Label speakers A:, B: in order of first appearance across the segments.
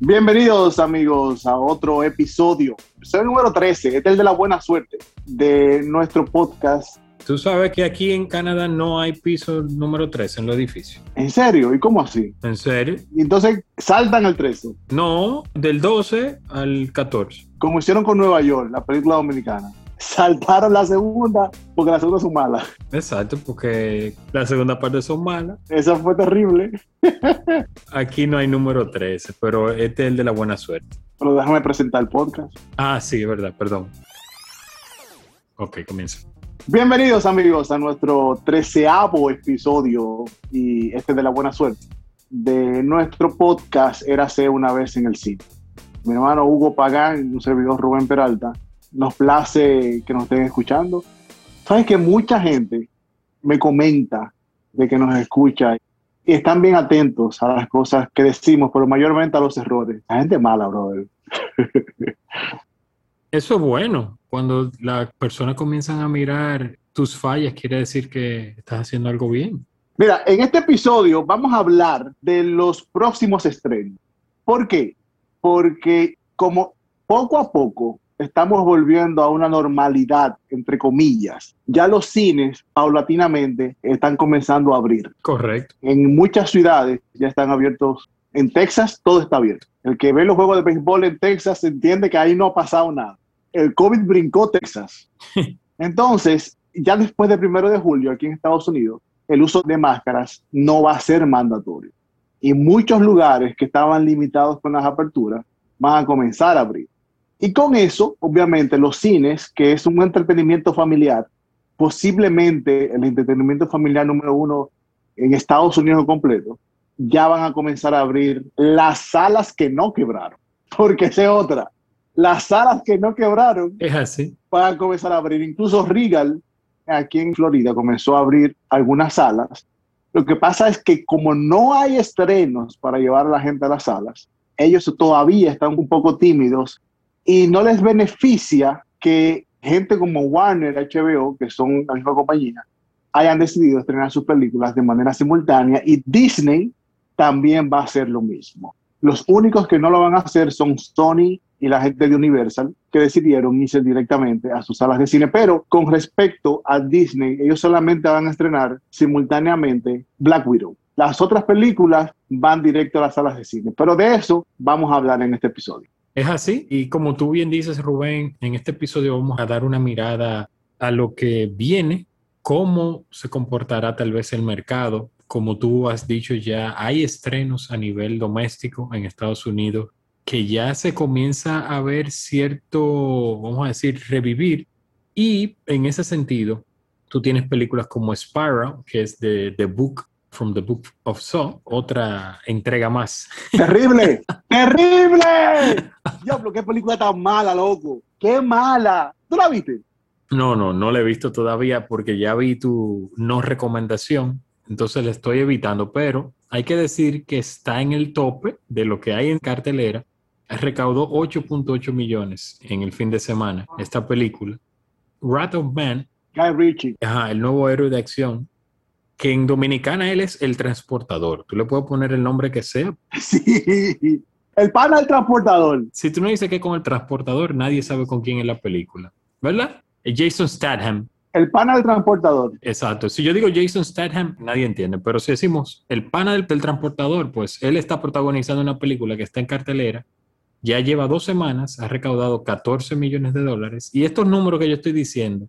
A: Bienvenidos amigos a otro episodio, episodio número 13, este es el de la buena suerte de nuestro podcast.
B: Tú sabes que aquí en Canadá no hay piso número 13 en los edificios.
A: ¿En serio? ¿Y cómo así?
B: ¿En serio?
A: Y entonces saltan el 13,
B: No, del 12 al 14.
A: como hicieron con Nueva York, la película dominicana. Saltaron la segunda porque la segunda es mala.
B: Exacto, porque la segunda parte son malas.
A: Eso fue terrible.
B: Aquí no hay número 13, pero este es el de la buena suerte.
A: Pero déjame presentar el podcast.
B: Ah, sí, es verdad, perdón. Ok, comienza.
A: Bienvenidos amigos a nuestro treceavo episodio y este de la buena suerte de nuestro podcast Érase una vez en el cine. Mi hermano Hugo Pagán y un servidor Rubén Peralta, nos place que nos estén escuchando. Sabes que mucha gente me comenta de que nos escucha y están bien atentos a las cosas que decimos, pero mayormente a los errores. La gente mala, brother.
B: Eso es bueno. Cuando las personas comienzan a mirar tus fallas, quiere decir que estás haciendo algo bien.
A: Mira, en este episodio vamos a hablar de los próximos estrenos. ¿Por qué? Porque como poco a poco estamos volviendo a una normalidad, entre comillas, ya los cines paulatinamente están comenzando a abrir.
B: Correcto.
A: En muchas ciudades ya están abiertos. En Texas todo está abierto. El que ve los juegos de béisbol en Texas entiende que ahí no ha pasado nada. El COVID brincó Texas. Entonces, ya después del primero de julio aquí en Estados Unidos, el uso de máscaras no va a ser mandatorio. Y muchos lugares que estaban limitados con las aperturas van a comenzar a abrir. Y con eso, obviamente, los cines, que es un entretenimiento familiar, posiblemente el entretenimiento familiar número uno en Estados Unidos completo, ya van a comenzar a abrir las salas que no quebraron. Porque esa es otra. Las salas que no quebraron
B: Es así.
A: van a comenzar a abrir. Incluso Regal, aquí en Florida, comenzó a abrir algunas salas. Lo que pasa es que como no hay estrenos para llevar a la gente a las salas, ellos todavía están un poco tímidos y no les beneficia que gente como Warner, HBO, que son la misma compañía, hayan decidido estrenar sus películas de manera simultánea y Disney también va a hacer lo mismo. Los únicos que no lo van a hacer son Sony y la gente de Universal, que decidieron irse directamente a sus salas de cine. Pero con respecto a Disney, ellos solamente van a estrenar simultáneamente Black Widow. Las otras películas van directo a las salas de cine. Pero de eso vamos a hablar en este episodio.
B: Es así. Y como tú bien dices, Rubén, en este episodio vamos a dar una mirada a lo que viene, cómo se comportará tal vez el mercado. Como tú has dicho ya, hay estrenos a nivel doméstico en Estados Unidos que ya se comienza a ver cierto, vamos a decir, revivir. Y en ese sentido, tú tienes películas como Spiral, que es de The Book from the Book of Saw, otra entrega más.
A: ¡Terrible! ¡Terrible! Diablo, qué película tan mala, loco. ¡Qué mala! ¿Tú la viste?
B: No, no, no la he visto todavía porque ya vi tu no recomendación, entonces la estoy evitando, pero hay que decir que está en el tope de lo que hay en cartelera. Recaudó 8.8 millones en el fin de semana esta película. Wrath of Man,
A: Guy Ritchie.
B: ajá, el nuevo héroe de acción, que en dominicana él es el transportador. Tú le puedes poner el nombre que sea.
A: Sí. El pana del transportador.
B: Si tú no dices que con el transportador, nadie sabe con quién es la película, ¿verdad? Jason Statham.
A: El pana del transportador.
B: Exacto. Si yo digo Jason Statham, nadie entiende. Pero si decimos el pana del, del transportador, pues él está protagonizando una película que está en cartelera. Ya lleva dos semanas, ha recaudado 14 millones de dólares. Y estos números que yo estoy diciendo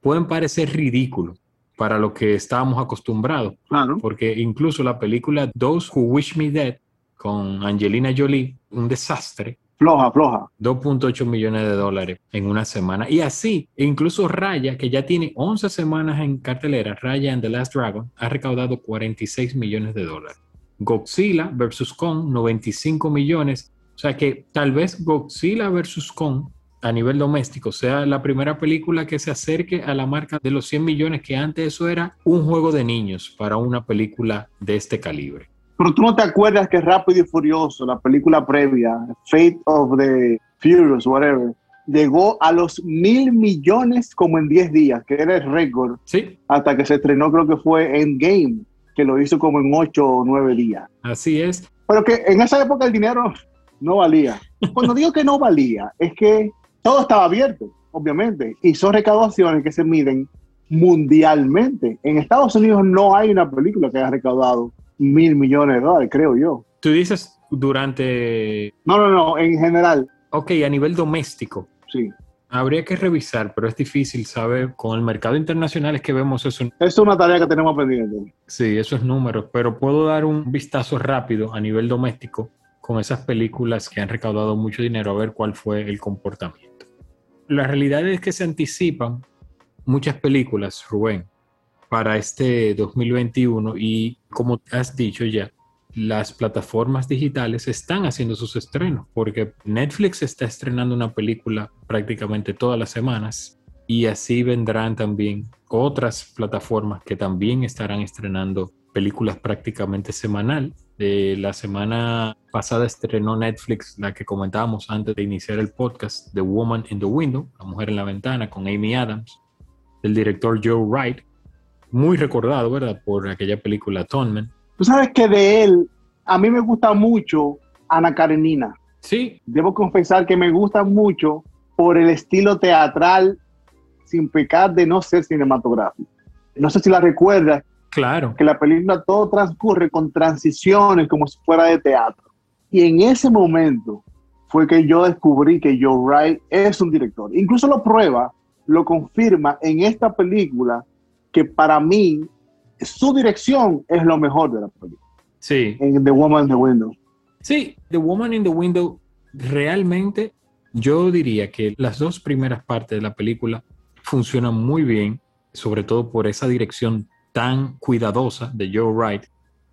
B: pueden parecer ridículos para lo que estábamos acostumbrados.
A: Claro.
B: Porque incluso la película Those Who Wish Me Dead con Angelina Jolie, un desastre,
A: Floja, floja.
B: 2.8 millones de dólares en una semana. Y así, incluso Raya, que ya tiene 11 semanas en cartelera, Raya and the Last Dragon, ha recaudado 46 millones de dólares. Godzilla vs. Kong, 95 millones. O sea que tal vez Godzilla vs. Kong a nivel doméstico sea la primera película que se acerque a la marca de los 100 millones, que antes eso era un juego de niños para una película de este calibre.
A: Pero tú no te acuerdas que Rápido y Furioso, la película previa, Fate of the Furious, whatever, llegó a los mil millones como en 10 días, que era el récord.
B: Sí.
A: Hasta que se estrenó, creo que fue Endgame, que lo hizo como en 8 o 9 días.
B: Así es.
A: Pero que en esa época el dinero no valía. Cuando digo que no valía, es que todo estaba abierto, obviamente, y son recaudaciones que se miden mundialmente. En Estados Unidos no hay una película que haya recaudado mil millones de dólares, creo yo.
B: Tú dices durante...
A: No, no, no, en general.
B: Ok, a nivel doméstico.
A: Sí.
B: Habría que revisar, pero es difícil saber. Con el mercado internacional es que vemos eso.
A: Es una tarea que tenemos pendiente.
B: Sí, esos números, pero puedo dar un vistazo rápido a nivel doméstico con esas películas que han recaudado mucho dinero a ver cuál fue el comportamiento. La realidad es que se anticipan muchas películas, Rubén, para este 2021 y como has dicho ya, las plataformas digitales están haciendo sus estrenos porque Netflix está estrenando una película prácticamente todas las semanas y así vendrán también otras plataformas que también estarán estrenando películas prácticamente semanal. De la semana pasada estrenó Netflix la que comentábamos antes de iniciar el podcast, The Woman in the Window, La Mujer en la Ventana, con Amy Adams, del director Joe Wright, muy recordado, ¿verdad? Por aquella película Atonement.
A: Tú sabes que de él, a mí me gusta mucho Ana Karenina.
B: Sí.
A: Debo confesar que me gusta mucho por el estilo teatral, sin pecar de no ser cinematográfico. No sé si la recuerdas.
B: Claro.
A: Que la película todo transcurre con transiciones como si fuera de teatro. Y en ese momento fue que yo descubrí que Joe Wright es un director. Incluso lo prueba, lo confirma en esta película que para mí su dirección es lo mejor de la película.
B: Sí.
A: En The Woman in the Window.
B: Sí, The Woman in the Window realmente yo diría que las dos primeras partes de la película funcionan muy bien, sobre todo por esa dirección tan cuidadosa de Joe Wright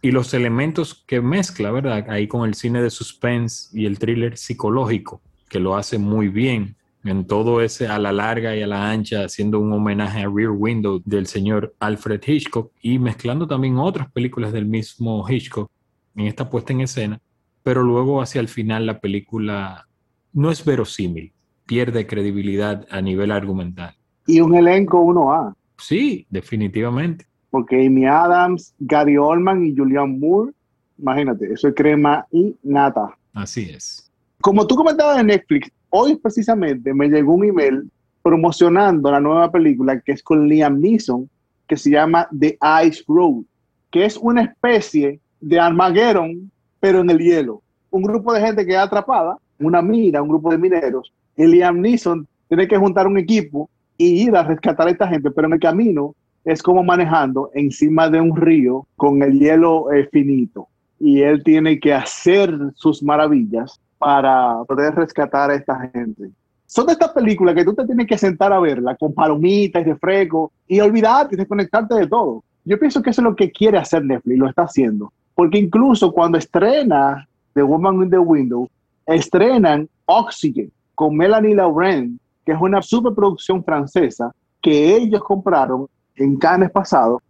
B: y los elementos que mezcla, ¿verdad? Ahí con el cine de suspense y el thriller psicológico, que lo hace muy bien en todo ese a la larga y a la ancha, haciendo un homenaje a Rear Window del señor Alfred Hitchcock y mezclando también otras películas del mismo Hitchcock en esta puesta en escena, pero luego hacia el final la película no es verosímil, pierde credibilidad a nivel argumental.
A: Y un elenco 1A.
B: Sí, definitivamente.
A: Porque Amy Adams, Gary Oldman y Julian Moore, imagínate, eso es crema y nata.
B: Así es.
A: Como tú comentabas en Netflix, hoy precisamente me llegó un email promocionando la nueva película que es con Liam Neeson, que se llama The Ice Road, que es una especie de Armageddon, pero en el hielo. Un grupo de gente que es atrapada, una mina, un grupo de mineros, y Liam Neeson tiene que juntar un equipo y ir a rescatar a esta gente, pero en el camino es como manejando encima de un río con el hielo eh, finito. Y él tiene que hacer sus maravillas para poder rescatar a esta gente. Son de estas películas que tú te tienes que sentar a verla con palomitas y refresco y olvidarte y desconectarte de todo. Yo pienso que eso es lo que quiere hacer Netflix, lo está haciendo. Porque incluso cuando estrena The Woman in the Window, estrenan Oxygen con Melanie Laurent, que es una superproducción francesa que ellos compraron en Cannes pasado.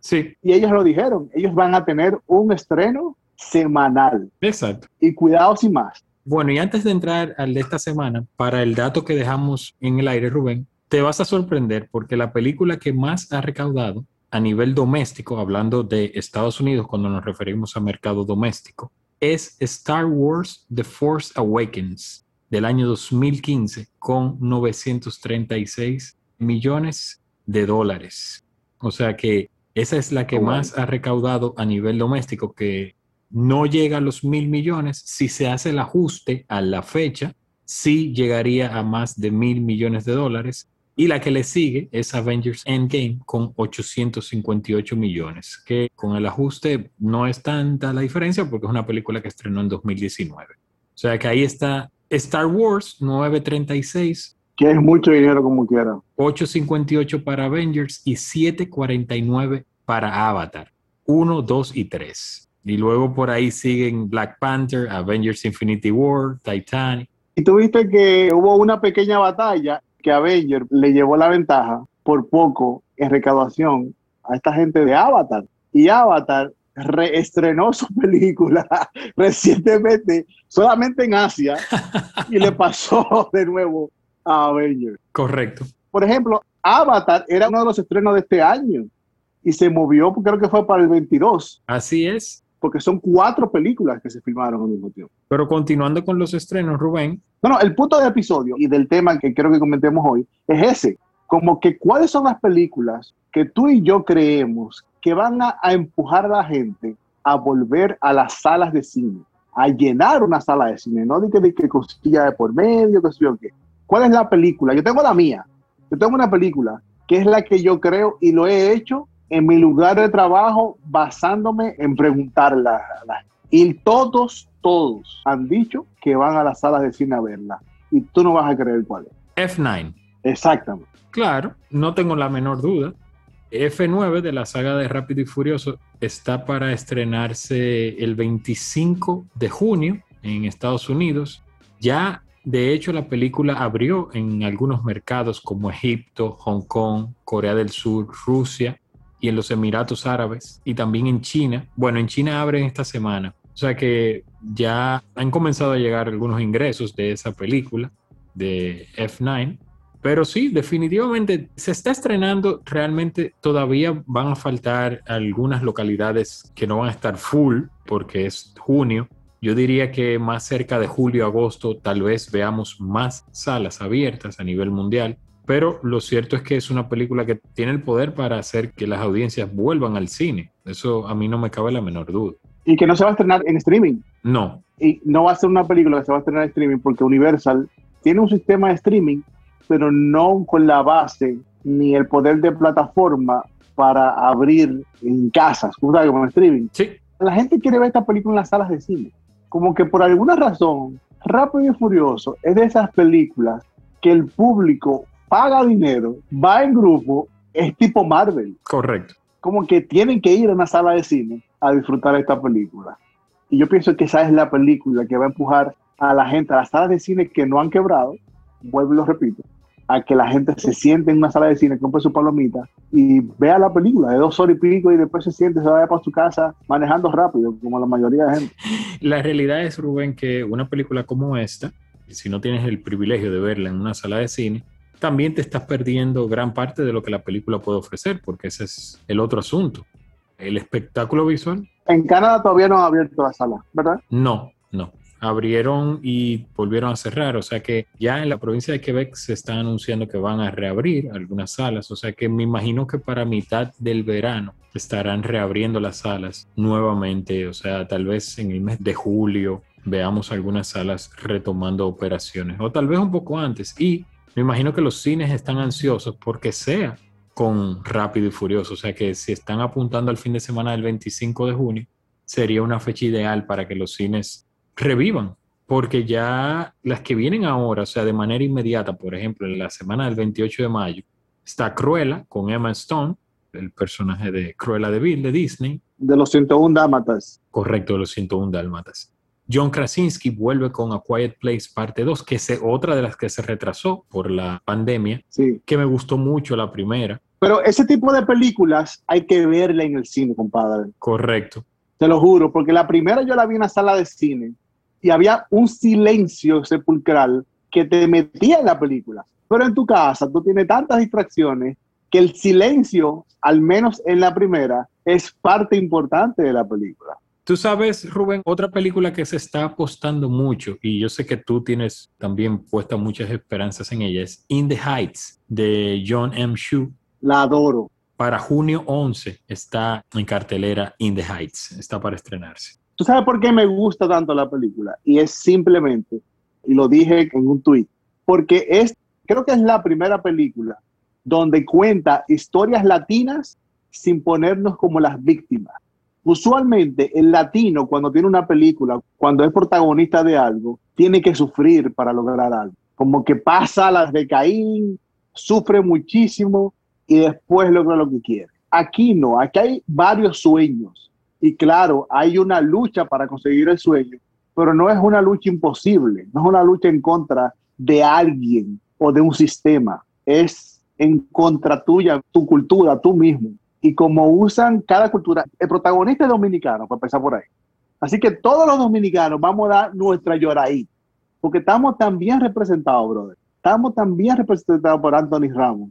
B: Sí.
A: Y ellos lo dijeron, ellos van a tener un estreno semanal.
B: Exacto.
A: Y cuidado sin más.
B: Bueno, y antes de entrar al de esta semana, para el dato que dejamos en el aire, Rubén, te vas a sorprender porque la película que más ha recaudado a nivel doméstico, hablando de Estados Unidos cuando nos referimos a mercado doméstico, es Star Wars The Force Awakens del año 2015 con 936 millones de dólares. O sea que esa es la que más ha recaudado a nivel doméstico, que no llega a los mil millones. Si se hace el ajuste a la fecha, sí llegaría a más de mil millones de dólares. Y la que le sigue es Avengers Endgame con 858 millones, que con el ajuste no es tanta la diferencia porque es una película que estrenó en 2019. O sea que ahí está Star Wars 936.
A: Que es mucho dinero como quiera.
B: 858 para Avengers y 749 para Avatar. 1, 2 y 3. Y luego por ahí siguen Black Panther, Avengers Infinity War, Titanic.
A: Y tuviste que hubo una pequeña batalla que Avengers le llevó la ventaja por poco en recaudación a esta gente de Avatar. Y Avatar reestrenó su película recientemente solamente en Asia y le pasó de nuevo Avengers.
B: Correcto.
A: Por ejemplo, Avatar era uno de los estrenos de este año y se movió, creo que fue para el 22.
B: Así es.
A: Porque son cuatro películas que se filmaron al mismo tiempo.
B: Pero continuando con los estrenos, Rubén.
A: No, no, el punto del episodio y del tema que quiero que comentemos hoy es ese. Como que cuáles son las películas que tú y yo creemos que van a, a empujar a la gente a volver a las salas de cine, a llenar una sala de cine, no de que, de que cosilla de por medio, que sé yo qué. ¿Cuál es la película? Yo tengo la mía. Yo tengo una película que es la que yo creo y lo he hecho en mi lugar de trabajo basándome en preguntarla. Y todos, todos han dicho que van a las salas de cine a verla. Y tú no vas a creer cuál
B: es. F9.
A: Exactamente.
B: Claro, no tengo la menor duda. F9 de la saga de Rápido y Furioso está para estrenarse el 25 de junio en Estados Unidos. Ya, de hecho, la película abrió en algunos mercados como Egipto, Hong Kong, Corea del Sur, Rusia y en los Emiratos Árabes y también en China. Bueno, en China abren esta semana. O sea que ya han comenzado a llegar algunos ingresos de esa película de F9 pero sí, definitivamente se está estrenando. Realmente todavía van a faltar algunas localidades que no van a estar full porque es junio. Yo diría que más cerca de julio, agosto, tal vez veamos más salas abiertas a nivel mundial. Pero lo cierto es que es una película que tiene el poder para hacer que las audiencias vuelvan al cine. Eso a mí no me cabe la menor duda.
A: Y que no se va a estrenar en streaming.
B: No.
A: Y no va a ser una película que se va a estrenar en streaming porque Universal tiene un sistema de streaming pero no con la base ni el poder de plataforma para abrir en casas, como streaming.
B: Sí.
A: La gente quiere ver esta película en las salas de cine. Como que por alguna razón, Rápido y Furioso es de esas películas que el público paga dinero, va en grupo, es tipo Marvel.
B: Correcto.
A: Como que tienen que ir a una sala de cine a disfrutar esta película. Y yo pienso que esa es la película que va a empujar a la gente a las salas de cine que no han quebrado, vuelvo y lo repito, a que la gente se siente en una sala de cine, compre su palomita y vea la película de dos horas y pico y después se siente, se vaya para su casa manejando rápido, como la mayoría de gente.
B: La realidad es, Rubén, que una película como esta, si no tienes el privilegio de verla en una sala de cine, también te estás perdiendo gran parte de lo que la película puede ofrecer, porque ese es el otro asunto. El espectáculo visual.
A: En Canadá todavía no ha abierto la sala, ¿verdad?
B: No, no abrieron y volvieron a cerrar. O sea que ya en la provincia de Quebec se está anunciando que van a reabrir algunas salas. O sea que me imagino que para mitad del verano estarán reabriendo las salas nuevamente. O sea, tal vez en el mes de julio veamos algunas salas retomando operaciones. O tal vez un poco antes. Y me imagino que los cines están ansiosos porque sea con Rápido y Furioso. O sea que si están apuntando al fin de semana del 25 de junio, sería una fecha ideal para que los cines revivan, porque ya las que vienen ahora, o sea, de manera inmediata, por ejemplo, en la semana del 28 de mayo, está Cruella con Emma Stone, el personaje de Cruella de Vil de Disney.
A: De los 101 Dálmatas.
B: Correcto, de los 101 Dálmatas. John Krasinski vuelve con A Quiet Place parte 2, que es otra de las que se retrasó por la pandemia,
A: sí.
B: que me gustó mucho la primera.
A: Pero ese tipo de películas hay que verla en el cine, compadre.
B: Correcto.
A: Te lo juro, porque la primera yo la vi en una sala de cine y había un silencio sepulcral que te metía en la película. Pero en tu casa tú tienes tantas distracciones que el silencio, al menos en la primera, es parte importante de la película.
B: Tú sabes, Rubén, otra película que se está apostando mucho, y yo sé que tú tienes también puestas muchas esperanzas en ella, es In the Heights, de John M. Shu.
A: La adoro.
B: Para junio 11 está en cartelera In the Heights, está para estrenarse.
A: ¿Tú sabes por qué me gusta tanto la película? Y es simplemente, y lo dije en un tuit, porque es, creo que es la primera película donde cuenta historias latinas sin ponernos como las víctimas. Usualmente el latino cuando tiene una película, cuando es protagonista de algo, tiene que sufrir para lograr algo. Como que pasa las de Caín, sufre muchísimo y después logra lo que quiere. Aquí no, aquí hay varios sueños Y claro, hay una lucha para conseguir el sueño, pero no es una lucha imposible, no es una lucha en contra de alguien o de un sistema, es en contra tuya, tu cultura, tú mismo. Y como usan cada cultura, el protagonista es dominicano, para empezar por ahí. Así que todos los dominicanos vamos a dar nuestra lloraí, porque estamos tan bien representados, brother. Estamos tan bien representados por Anthony Ramos,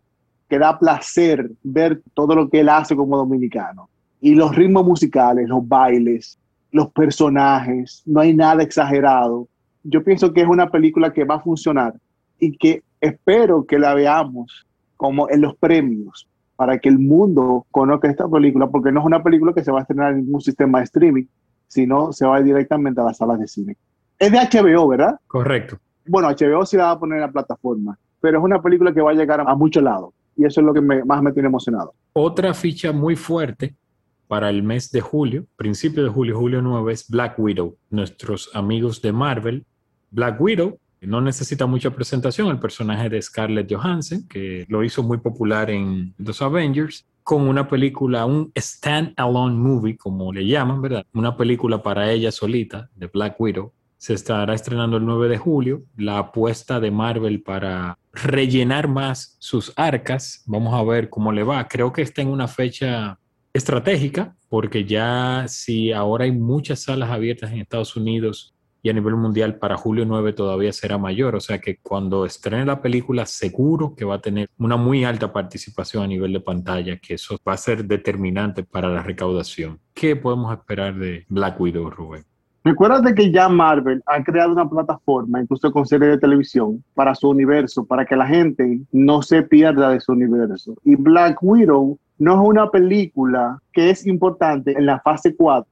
A: que da placer ver todo lo que él hace como dominicano. Y los ritmos musicales, los bailes, los personajes, no hay nada exagerado. Yo pienso que es una película que va a funcionar y que espero que la veamos como en los premios para que el mundo conozca esta película, porque no es una película que se va a estrenar en ningún sistema de streaming, sino se va directamente a las salas de cine. Es de HBO, ¿verdad?
B: Correcto.
A: Bueno, HBO sí la va a poner en la plataforma, pero es una película que va a llegar a, muchos lados y eso es lo que más me tiene emocionado.
B: Otra ficha muy fuerte para el mes de julio, principio de julio, julio 9, es Black Widow. Nuestros amigos de Marvel, Black Widow, no necesita mucha presentación, el personaje de Scarlett Johansson, que lo hizo muy popular en los Avengers, con una película, un stand-alone movie, como le llaman, ¿verdad? Una película para ella solita, de Black Widow. Se estará estrenando el 9 de julio. La apuesta de Marvel para rellenar más sus arcas. Vamos a ver cómo le va. Creo que está en una fecha estratégica, porque ya si ahora hay muchas salas abiertas en Estados Unidos y a nivel mundial para julio 9 todavía será mayor. O sea que cuando estrene la película seguro que va a tener una muy alta participación a nivel de pantalla, que eso va a ser determinante para la recaudación. ¿Qué podemos esperar de Black Widow, Rubén?
A: Recuerda que ya Marvel ha creado una plataforma, incluso con series de televisión, para su universo, para que la gente no se pierda de su universo. Y Black Widow no es una película que es importante en la fase 4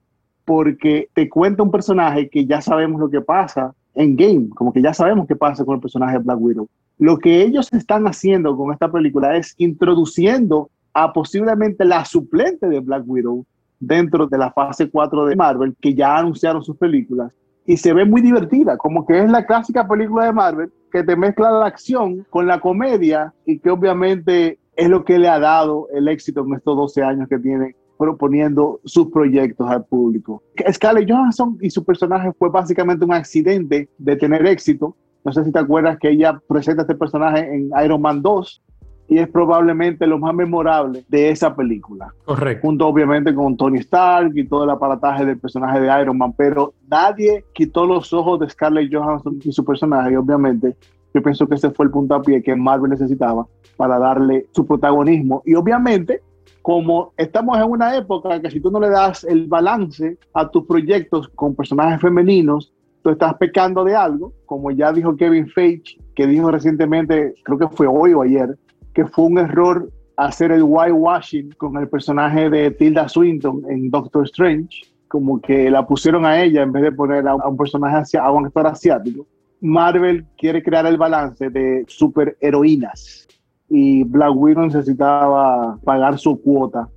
A: porque te cuenta un personaje que ya sabemos lo que pasa en game, como que ya sabemos qué pasa con el personaje de Black Widow. Lo que ellos están haciendo con esta película es introduciendo a posiblemente la suplente de Black Widow dentro de la fase 4 de Marvel, que ya anunciaron sus películas, y se ve muy divertida, como que es la clásica película de Marvel que te mezcla la acción con la comedia y que obviamente es lo que le ha dado el éxito en estos 12 años que tiene proponiendo sus proyectos al público. Scarlett Johansson y su personaje fue básicamente un accidente de tener éxito. No sé si te acuerdas que ella presenta este personaje en Iron Man 2 y es probablemente lo más memorable de esa película.
B: Correcto.
A: Junto obviamente con Tony Stark y todo el aparataje del personaje de Iron Man, pero nadie quitó los ojos de Scarlett Johansson y su personaje, obviamente yo pienso que ese fue el puntapié que Marvel necesitaba para darle su protagonismo y obviamente como estamos en una época que si tú no le das el balance a tus proyectos con personajes femeninos, tú estás pecando de algo, como ya dijo Kevin Feige, que dijo recientemente, creo que fue hoy o ayer, que fue un error hacer el whitewashing con el personaje de Tilda Swinton en Doctor Strange, como que la pusieron a ella en vez de poner a un personaje, a un actor asiático. Marvel quiere crear el balance de superheroínas y Black Widow necesitaba pagar su cuota,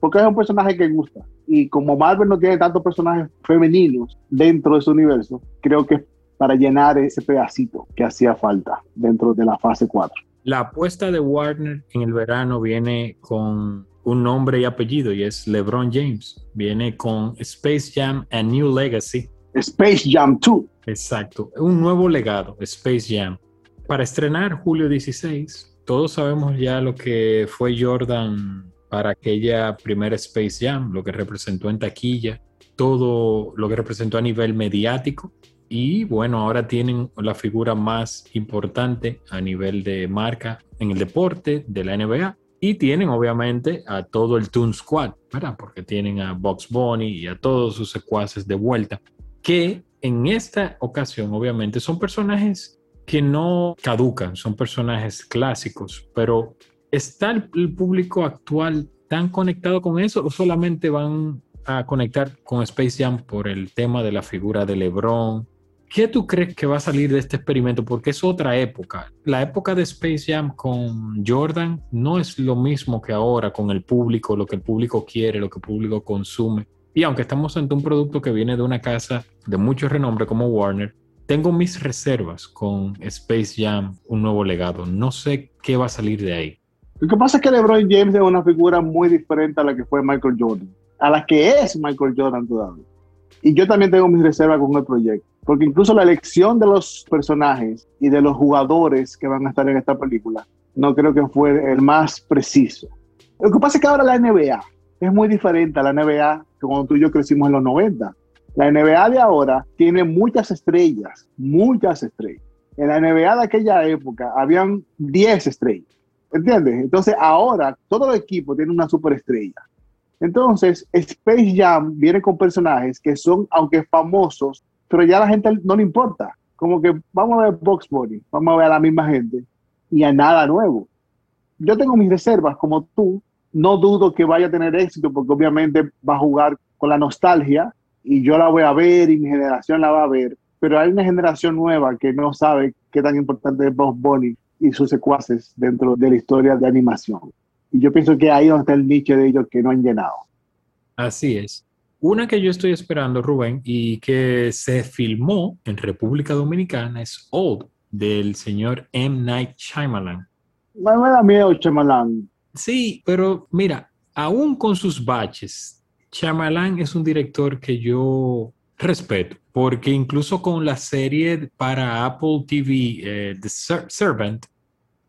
A: porque es un personaje que gusta. Y como Marvel no tiene tantos personajes femeninos dentro de su universo, creo que para llenar ese pedacito que hacía falta dentro de la fase 4.
B: La apuesta de Warner en el verano viene con un nombre y apellido y es LeBron James. Viene con Space Jam and New Legacy.
A: Space Jam 2.
B: Exacto, un nuevo legado, Space Jam. Para estrenar julio 16, todos sabemos ya lo que fue Jordan para aquella primera Space Jam, lo que representó en taquilla, todo lo que representó a nivel mediático. Y bueno, ahora tienen la figura más importante a nivel de marca en el deporte de la NBA. Y tienen obviamente a todo el Toon Squad, ¿verdad? Porque tienen a Box Bunny y a todos sus secuaces de vuelta, que en esta ocasión obviamente son personajes que no caducan, son personajes clásicos, pero ¿está el, público actual tan conectado con eso o solamente van a conectar con Space Jam por el tema de la figura de LeBron? ¿Qué tú crees que va a salir de este experimento? Porque es otra época. La época de Space Jam con Jordan no es lo mismo que ahora con el público, lo que el público quiere, lo que el público consume. Y aunque estamos ante un producto que viene de una casa de mucho renombre como Warner, tengo mis reservas con Space Jam, un nuevo legado. No sé qué va a salir de ahí.
A: Lo que pasa es que LeBron James es una figura muy diferente a la que fue Michael Jordan. a la que es Michael Jordan todavía. Y yo también tengo mis reservas con el proyecto, porque incluso la elección de los personajes y de los jugadores que van a estar en esta película, no creo que fue el más preciso. Lo que pasa es que ahora la NBA es muy diferente a la NBA cuando tú y yo crecimos en los 90. La NBA de ahora tiene muchas estrellas, muchas estrellas. En la NBA de aquella época habían 10 estrellas. ¿Entiendes? Entonces ahora todo el equipo tiene una superestrella. Entonces, Space Jam viene con personajes que son, aunque famosos, pero ya a la gente no le importa. Como que vamos a ver Box Bunny, vamos a ver a la misma gente y a nada nuevo. Yo tengo mis reservas como tú, no dudo que vaya a tener éxito porque obviamente va a jugar con la nostalgia y yo la voy a ver y mi generación la va a ver, pero hay una generación nueva que no sabe qué tan importante es Box Bunny y sus secuaces dentro de la historia de animación. Y yo pienso que ahí donde está el nicho de ellos que no han llenado.
B: Así es. Una que yo estoy esperando, Rubén, y que se filmó en República Dominicana es Old, del señor M. Night Shyamalan.
A: Me, da miedo Shyamalan.
B: Sí, pero mira, aún con sus baches, Shyamalan es un director que yo respeto, porque incluso con la serie para Apple TV, eh, The Servant,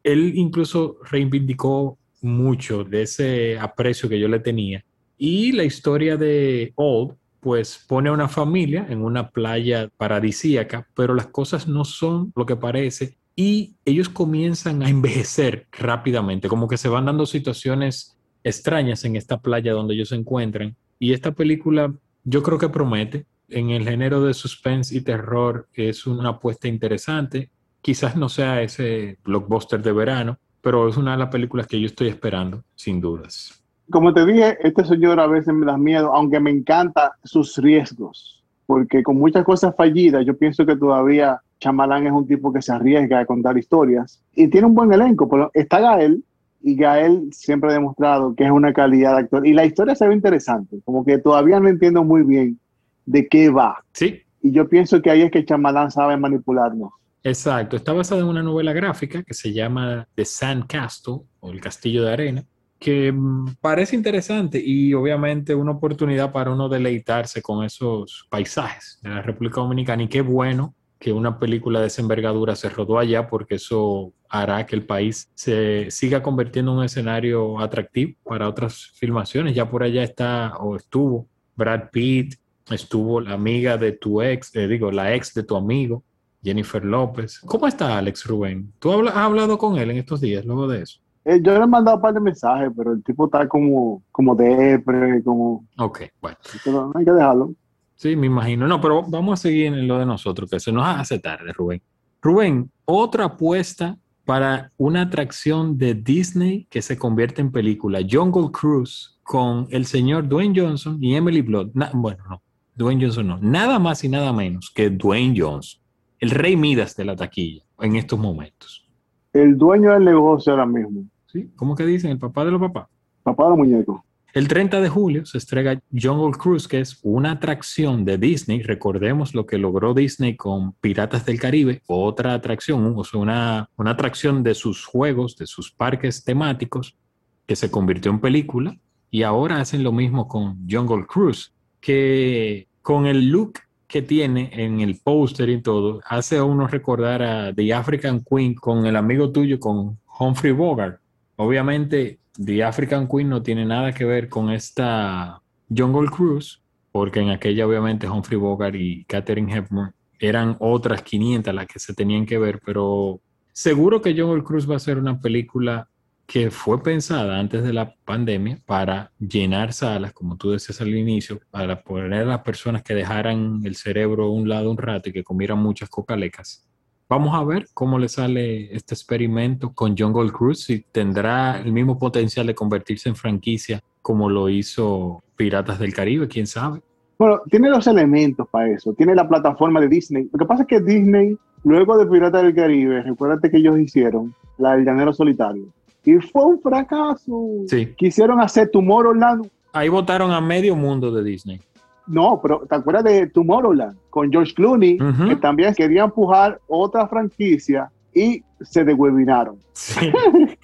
B: él incluso reivindicó mucho de ese aprecio que yo le tenía. Y la historia de Old, pues pone a una familia en una playa paradisíaca, pero las cosas no son lo que parece y ellos comienzan a envejecer rápidamente, como que se van dando situaciones extrañas en esta playa donde ellos se encuentran. Y esta película yo creo que promete. En el género de suspense y terror es una apuesta interesante. Quizás no sea ese blockbuster de verano, pero es una de las películas que yo estoy esperando, sin dudas.
A: Como te dije, este señor a veces me da miedo, aunque me encanta sus riesgos, porque con muchas cosas fallidas, yo pienso que todavía Chamalán es un tipo que se arriesga a contar historias y tiene un buen elenco, pero está Gael y Gael siempre ha demostrado que es una calidad de actor y la historia se ve interesante, como que todavía no entiendo muy bien de qué va.
B: Sí.
A: Y yo pienso que ahí es que Chamalán sabe manipularnos.
B: Exacto, está basada en una novela gráfica que se llama The Sand Castle o El Castillo de Arena, que mm, parece interesante y obviamente una oportunidad para uno deleitarse con esos paisajes de la República Dominicana y qué bueno que una película de esa envergadura se rodó allá porque eso hará que el país se siga convirtiendo en un escenario atractivo para otras filmaciones. Ya por allá está o estuvo Brad Pitt, estuvo la amiga de tu ex, eh, digo, la ex de tu amigo, Jennifer López. ¿Cómo está Alex Rubén? ¿Tú has hablado con él en estos días luego de eso?
A: Eh, yo le he mandado un par de mensajes, pero el tipo está como, como depre, como...
B: Ok, bueno.
A: Pero hay que dejarlo.
B: Sí, me imagino. No, pero vamos a seguir en lo de nosotros, que se nos hace tarde, Rubén. Rubén, otra apuesta para una atracción de Disney que se convierte en película, Jungle Cruise, con el señor Dwayne Johnson y Emily Blood. bueno, no, Dwayne Johnson no. Nada más y nada menos que Dwayne Johnson el rey Midas de la taquilla en estos momentos.
A: El dueño del negocio ahora mismo.
B: ¿Sí? ¿Cómo que dicen? El papá de los papás.
A: Papá de los muñecos.
B: El 30 de julio se estrega Jungle Cruise, que es una atracción de Disney. Recordemos lo que logró Disney con Piratas del Caribe, otra atracción, una, una atracción de sus juegos, de sus parques temáticos, que se convirtió en película. Y ahora hacen lo mismo con Jungle Cruise, que con el look que tiene en el póster y todo, hace a uno recordar a The African Queen con el amigo tuyo, con Humphrey Bogart. Obviamente, The African Queen no tiene nada que ver con esta Jungle Cruise, porque en aquella obviamente Humphrey Bogart y Catherine Hepburn eran otras 500 las que se tenían que ver, pero seguro que Jungle Cruise va a ser una película que fue pensada antes de la pandemia para llenar salas, como tú decías al inicio, para poner a las personas que dejaran el cerebro a un lado un rato y que comieran muchas cocalecas. Vamos a ver cómo le sale este experimento con Jungle Cruise, si tendrá el mismo potencial de convertirse en franquicia como lo hizo Piratas del Caribe, quién sabe.
A: Bueno, tiene los elementos para eso. Tiene la plataforma de Disney. Lo que pasa es que Disney, luego de Piratas del Caribe, recuérdate que ellos hicieron la del Llanero Solitario y fue un fracaso.
B: Sí.
A: Quisieron hacer Tomorrowland.
B: Ahí votaron a medio mundo de Disney.
A: No, pero ¿te acuerdas de Tomorrowland? Con George Clooney, que también quería empujar otra franquicia y se deswebinaron.
B: Sí.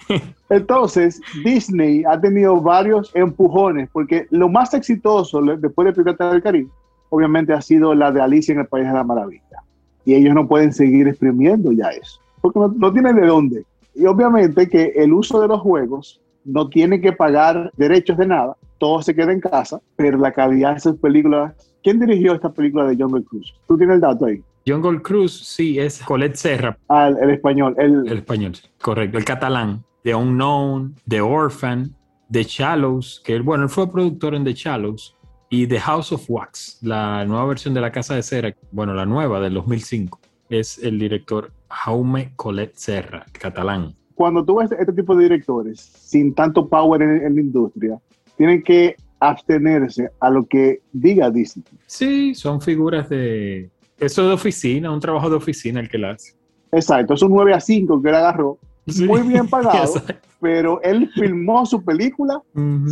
A: Entonces, Disney ha tenido varios empujones, porque lo más exitoso después de Pirata del Caribe, obviamente ha sido la de Alicia en el País de la Maravilla. Y ellos no pueden seguir exprimiendo ya eso, porque no, no tienen de dónde. Y obviamente que el uso de los juegos no tiene que pagar derechos de nada, todo se queda en casa, pero la calidad de esas películas... ¿Quién dirigió esta película de Jungle Cruise? ¿Tú tienes el dato ahí?
B: Jungle Cruise, sí, es Colette Serra,
A: Ah, el, el español. El,
B: el español, correcto, el catalán. The Unknown, The Orphan, The Shallows, que bueno, él fue productor en The Shallows, y The House of Wax, la nueva versión de La Casa de Cera, bueno, la nueva del 2005, es el director Jaume Colette Serra, catalán.
A: Cuando tú ves este tipo de directores sin tanto power en, en la industria, tienen que abstenerse a lo que diga Disney.
B: Sí, son figuras de... Eso de oficina, un trabajo de oficina el que la hace.
A: Exacto, es un 9 a 5 que él agarró,
B: Sí.
A: muy bien pagado, pero él filmó su película,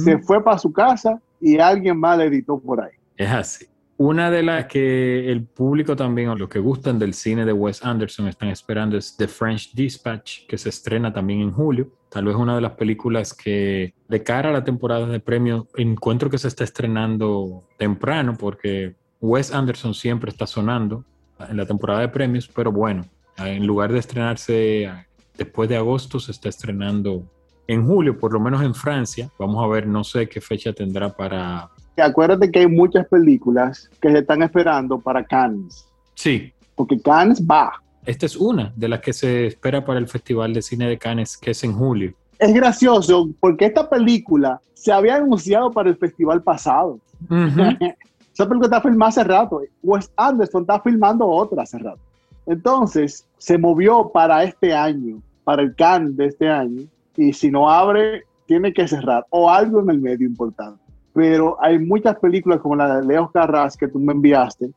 A: se fue para su casa y alguien más la editó por ahí.
B: Es así. Una de las que el público también, o los que gustan del cine de Wes Anderson, están esperando es The French Dispatch, que se estrena también en julio. Tal vez una de las películas que, de cara a la temporada de premios, encuentro que se está estrenando temprano, porque Wes Anderson siempre está sonando en la temporada de premios, pero bueno, en lugar de estrenarse después de agosto, se está estrenando en julio, por lo menos en Francia. Vamos a ver, no sé qué fecha tendrá para
A: acuérdate que hay muchas películas que se están esperando para Cannes,
B: Sí,
A: porque Cannes va.
B: esta es una de las que se espera para el Festival de Cine de Cannes, que es en julio.
A: Es gracioso porque esta película se había anunciado para el festival pasado. Esa película está filmada hace rato. Wes Anderson está filmando otra hace rato. Entonces, se movió para este año, para el Cannes de este año, y si no abre, tiene que cerrar, o algo en el medio importante. Pero hay muchas películas como la de Leo Carras que tú me enviaste,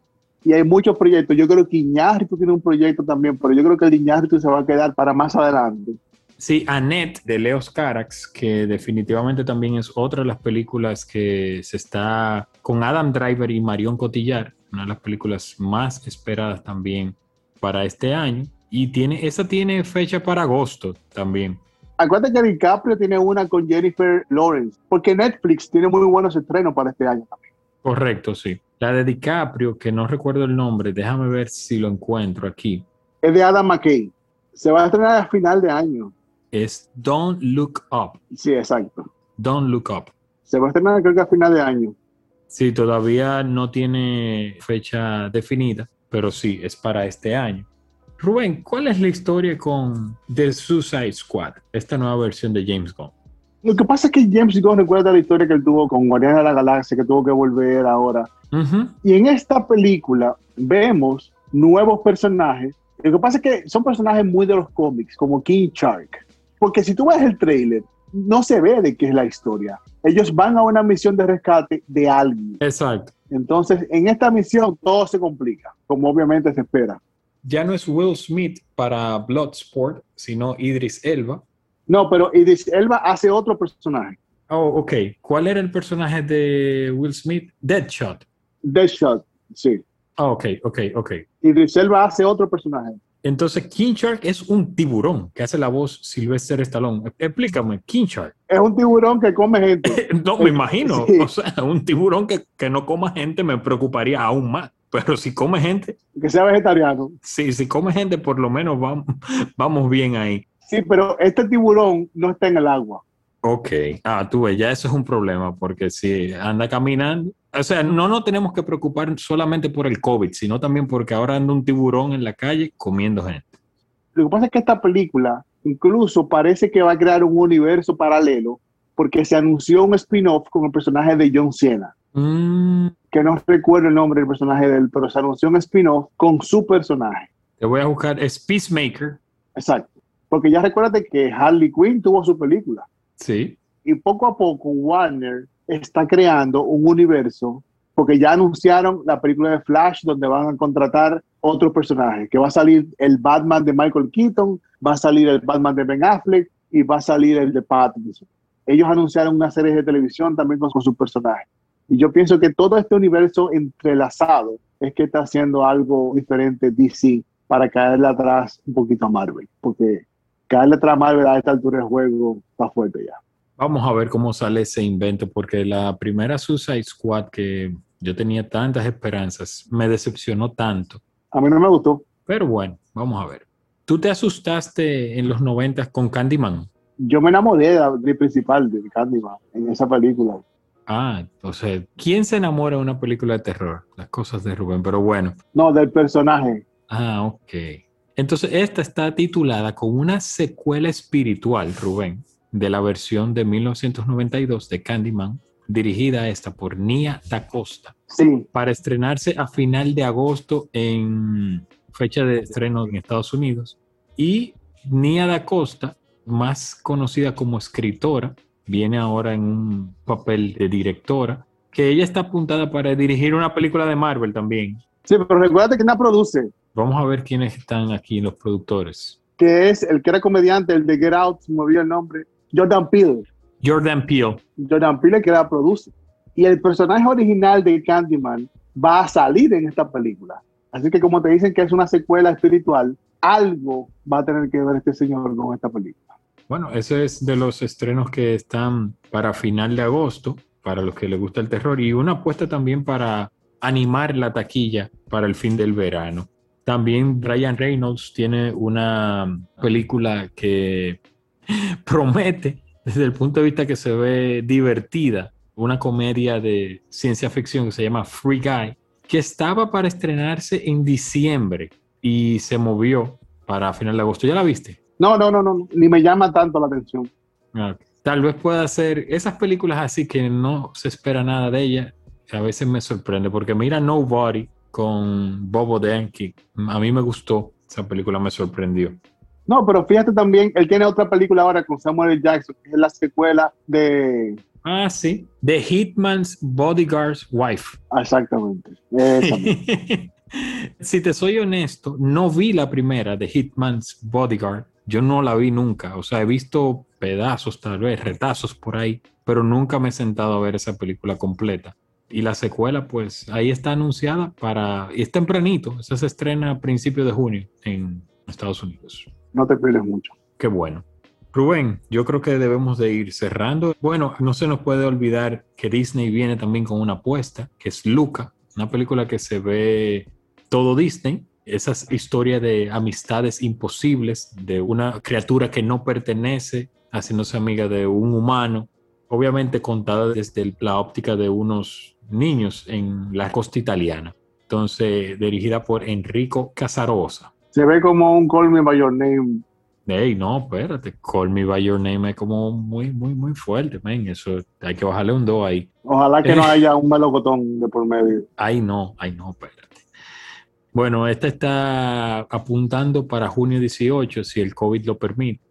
A: y hay muchos proyectos. Yo creo que Iñárritu tiene un proyecto también, pero yo creo que el Iñárritu se va a quedar para más adelante.
B: Sí, Annette de Leos Carax, que definitivamente también es otra de las películas que se está con Adam Driver y Marion Cotillard, una de las películas más esperadas también para este año. Y tiene, esa tiene fecha para agosto también.
A: Acuérdate que DiCaprio tiene una con Jennifer Lawrence, porque Netflix tiene muy buenos estrenos para este año también.
B: Correcto, sí. La de DiCaprio, que no recuerdo el nombre, déjame ver si lo encuentro aquí.
A: Es de Adam McKay. Se va a estrenar a final de año.
B: Es Don't Look Up.
A: Sí, exacto.
B: Don't Look Up.
A: Se va a estrenar creo que a final de año.
B: Sí, todavía no tiene fecha definida, pero sí, es para este año. Rubén, ¿cuál es la historia con The Suicide Squad, esta nueva versión de James Gunn?
A: Lo que pasa es que James Gunn recuerda la historia que él tuvo con Guardianes de la Galaxia, que tuvo que volver ahora.
B: Ujú,
A: Y en esta película vemos nuevos personajes. Lo que pasa es que son personajes muy de los cómics, como King Shark. Porque si tú ves el trailer, no se ve de qué es la historia. Ellos van a una misión de rescate de alguien.
B: Exacto.
A: Entonces, en esta misión todo se complica, como obviamente se espera.
B: Ya no es Will Smith para Bloodsport, sino Idris Elba.
A: No, pero Idris Elba hace otro personaje,
B: Oh, ok. ¿Cuál era el personaje de Will Smith? Deadshot.
A: Deadshot, sí.
B: Ah, ok, ok, ok.
A: Idris Elba hace otro personaje.
B: Entonces, King Shark es un tiburón que hace la voz Sylvester Stallone. Explícame, King Shark.
A: Es un tiburón que come gente.
B: No, me imagino.
A: Sí.
B: O sea, un tiburón que, que no coma gente me preocuparía aún más. Pero si come gente,
A: que sea vegetariano.
B: sí, si come gente, por lo menos vamos, vamos bien ahí.
A: Sí, pero este tiburón no está en el agua.
B: Ok. Ah, tú ves, ya eso es un problema, porque si anda caminando, o sea, no nos tenemos que preocupar solamente por el COVID, sino también porque ahora anda un tiburón en la calle comiendo gente.
A: Lo que pasa es que esta película incluso parece que va a crear un universo paralelo porque se anunció un spin-off con el personaje de John Cena,
B: Mm,
A: que no recuerdo el nombre del personaje de él, pero se anunció un spin-off con su personaje.
B: te voy a buscar, es Peacemaker.
A: Exacto. Porque ya recuérdate que Harley Quinn tuvo su película.
B: Sí.
A: y poco a poco Warner está creando un universo porque ya anunciaron la película de Flash donde van a contratar otro personaje, que va a salir el Batman de Michael Keaton, va a salir el Batman de Ben Affleck y va a salir el de Pattinson. Ellos anunciaron una serie de televisión también con, con su personaje. Y yo pienso que todo este universo entrelazado es que está haciendo algo diferente DC para caerle atrás un poquito a Marvel, porque caerle tras Marvel a esta altura del juego está fuerte ya.
B: Vamos a ver cómo sale ese invento, porque la primera Suicide Squad que yo tenía tantas esperanzas me decepcionó tanto.
A: A mí no me gustó.
B: Pero bueno, vamos a ver. ¿Tú te asustaste en los 90 con Candyman?
A: Yo me enamoré de la actriz principal de Candyman en esa película.
B: Ah, entonces, ¿quién se enamora de una película de terror? Las cosas de Rubén, pero bueno.
A: No, del personaje.
B: Ah, ok. Entonces, esta está titulada con una secuela espiritual, Rubén, de la versión de 1992 de Candyman, dirigida esta por Nia Da Costa.
A: Sí.
B: Para estrenarse a final de agosto en fecha de estreno en Estados Unidos. Y Nia Da Costa, más conocida como escritora, viene ahora en un papel de directora, que ella está apuntada para dirigir una película de Marvel también.
A: Sí, pero recuerda que la produce.
B: Vamos a ver quiénes están aquí los productores.
A: Que es el que era comediante, el de Get Out, se me olvidó el nombre, Jordan Peele.
B: Jordan Peele.
A: Jordan Peele que la produce. Y el personaje original de Candyman va a salir en esta película. Así que como te dicen que es una secuela espiritual, algo va a tener que ver este señor con esta película.
B: Bueno, ese es de los estrenos que están para final de agosto, para los que les gusta el terror, y una apuesta también para animar la taquilla para el fin del verano. También Ryan Reynolds tiene una película que promete, desde el punto de vista que se ve divertida, una comedia de ciencia ficción que se llama Free Guy, que estaba para estrenarse en diciembre y se movió para final de agosto. ¿Ya la viste?
A: No, no, no, no, ni me llama tanto la atención.
B: Tal vez pueda ser esas películas así que no se espera nada de ella. A veces me sorprende porque mira Nobody con Bobo Denki. A mí me gustó. Esa película me sorprendió.
A: No, pero fíjate también, él tiene otra película ahora con Samuel L. Jackson, que es la secuela de...
B: Ah, sí. The Hitman's Bodyguard's Wife.
A: Exactamente.
B: Si te soy honesto, no vi la primera de Hitman's Bodyguard. Yo no la vi nunca. O sea, he visto pedazos, tal vez, retazos por ahí, pero nunca me he sentado a ver esa película completa. Y la secuela, pues ahí está anunciada para. Y es tempranito. Esa se estrena a principios de junio en Estados Unidos.
A: no te pierdes mucho.
B: Qué bueno. Rubén, yo creo que debemos de ir cerrando. Bueno, no se nos puede olvidar que Disney viene también con una apuesta, que es Luca, una película que se ve todo Disney, esas historias de amistades imposibles, de una criatura que no pertenece, haciéndose amiga de un humano, obviamente contada desde la óptica de unos niños en la costa italiana. Entonces, dirigida por Enrico Casarosa.
A: Se ve como un Call Me By Your Name.
B: Ey, no, espérate, Call Me By Your Name es como muy, muy, muy fuerte, men. Eso hay que bajarle un do ahí.
A: Ojalá que no haya un melocotón de por medio.
B: Ay, no, ay, no, espérate. Bueno, esta está apuntando para junio 18, si el COVID lo permite.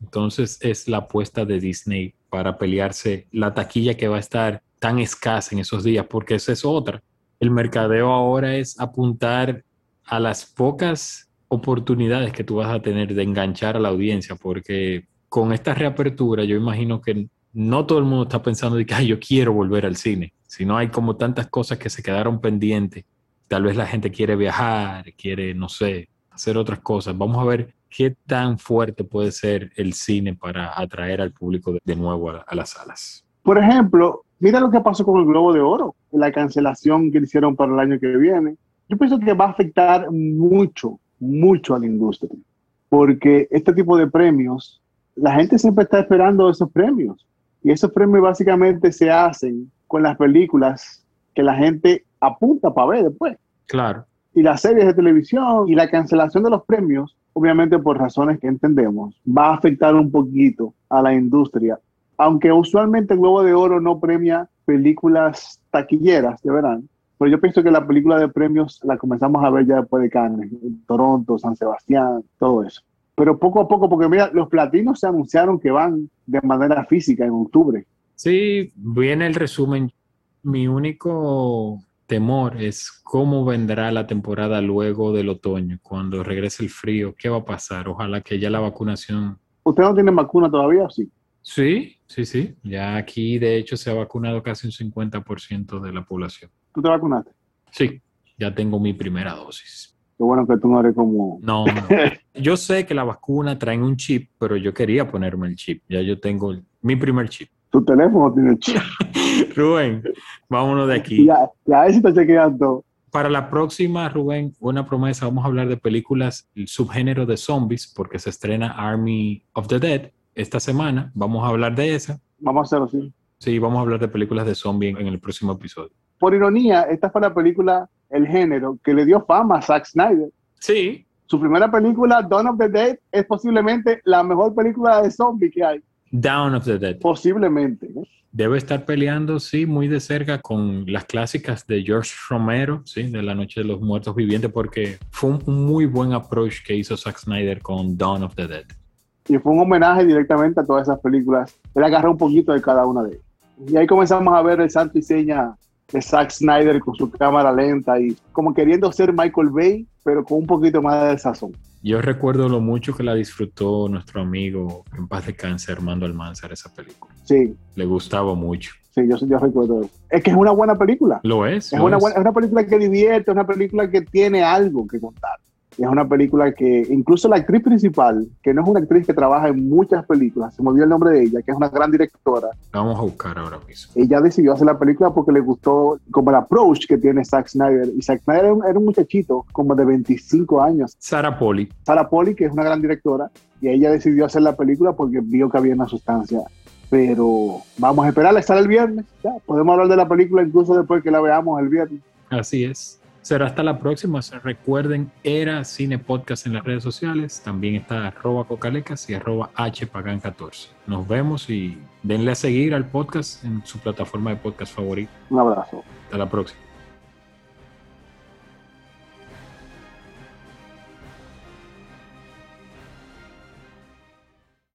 B: Entonces es la apuesta de Disney para pelearse la taquilla que va a estar tan escasa en esos días, porque esa es otra. El mercadeo ahora es apuntar a las pocas oportunidades que tú vas a tener de enganchar a la audiencia, porque con esta reapertura yo imagino que no todo el mundo está pensando de que "Ay, yo quiero volver al cine, sino hay como tantas cosas que se quedaron pendientes. Tal vez la gente quiere viajar, quiere, no sé, hacer otras cosas. Vamos a ver qué tan fuerte puede ser el cine para atraer al público de, nuevo a, a las salas.
A: Por ejemplo, mira lo que pasó con el Globo de Oro, la cancelación que hicieron para el año que viene. Yo pienso que va a afectar mucho, mucho a la industria, porque este tipo de premios, la gente siempre está esperando esos premios, y esos premios básicamente se hacen con las películas que la gente apunta para ver después.
B: Claro.
A: y las series de televisión y la cancelación de los premios, obviamente por razones que entendemos, va a afectar un poquito a la industria. Aunque usualmente el Globo de Oro no premia películas taquilleras, ya verán, pero yo pienso que la película de premios la comenzamos a ver ya después de Cannes, en Toronto, San Sebastián, todo eso. Pero poco a poco, porque mira, los platinos se anunciaron que van de manera física en octubre.
B: Sí, viene el resumen. Mi único temor es cómo vendrá la temporada luego del otoño, cuando regrese el frío. ¿Qué va a pasar? Ojalá que ya la vacunación.
A: ¿Usted no tiene vacuna todavía sí?
B: Sí, sí, sí. Ya aquí, de hecho, se ha vacunado casi un 50% de la población.
A: ¿Tú te vacunaste?
B: Sí, ya tengo mi primera dosis.
A: Qué bueno que tú no eres como...
B: No, no. Yo sé que la vacuna trae un chip, pero yo quería ponerme el chip. Ya yo tengo mi primer chip.
A: Tu teléfono tiene chip.
B: Rubén, vámonos de aquí.
A: Ya, ya eso te chequeando.
B: Para la próxima, Rubén, una promesa, vamos a hablar de películas, el subgénero de zombies, porque se estrena Army of the Dead esta semana. Vamos a hablar de esa.
A: Vamos a hacerlo así.
B: Sí, vamos a hablar de películas de zombies en, el próximo episodio.
A: Por ironía, esta fue la película, el género, que le dio fama a Zack Snyder.
B: Sí.
A: Su primera película, Dawn of the Dead, es posiblemente la mejor película de zombie que hay.
B: Down of the Dead.
A: Posiblemente. ¿no?
B: Debe estar peleando, sí, muy de cerca con las clásicas de George Romero, sí, de La Noche de los Muertos Vivientes, porque fue un, muy buen approach que hizo Zack Snyder con Dawn of the Dead.
A: Y fue un homenaje directamente a todas esas películas. Él agarró un poquito de cada una de ellas. Y ahí comenzamos a ver el santo y seña de Zack Snyder con su cámara lenta y como queriendo ser Michael Bay, pero con un poquito más de sazón.
B: Yo recuerdo lo mucho que la disfrutó nuestro amigo en paz de cáncer, Armando Almanzar, esa película.
A: Sí,
B: Le gustaba mucho.
A: sí, yo, yo recuerdo. Es que es una buena película.
B: Lo es.
A: Es
B: lo
A: una,
B: es.
A: buena- es una película que divierte, es una película que tiene algo que contar. Y es una película que incluso la actriz principal, que no es una actriz que trabaja en muchas películas, se me olvidó el nombre de ella, que es una gran directora,
B: La vamos a buscar ahora mismo.
A: ella decidió hacer la película porque le gustó como el approach que tiene Zack Snyder. Y Zack Snyder era un, era un muchachito como de 25 años.
B: Sarah Polly.
A: Sarah Polly, que es una gran directora, y ella decidió hacer la película porque vio que había una sustancia. Pero vamos a esperar a estar el viernes. Ya, podemos hablar de la película incluso después que la veamos el viernes.
B: Así es. Será hasta la próxima. Recuerden, era Cine Podcast en las redes sociales. También está arroba cocalecas y arroba hpagan14. Nos vemos y denle a seguir al podcast en su plataforma de podcast favorito.
A: Un abrazo.
B: Hasta la próxima.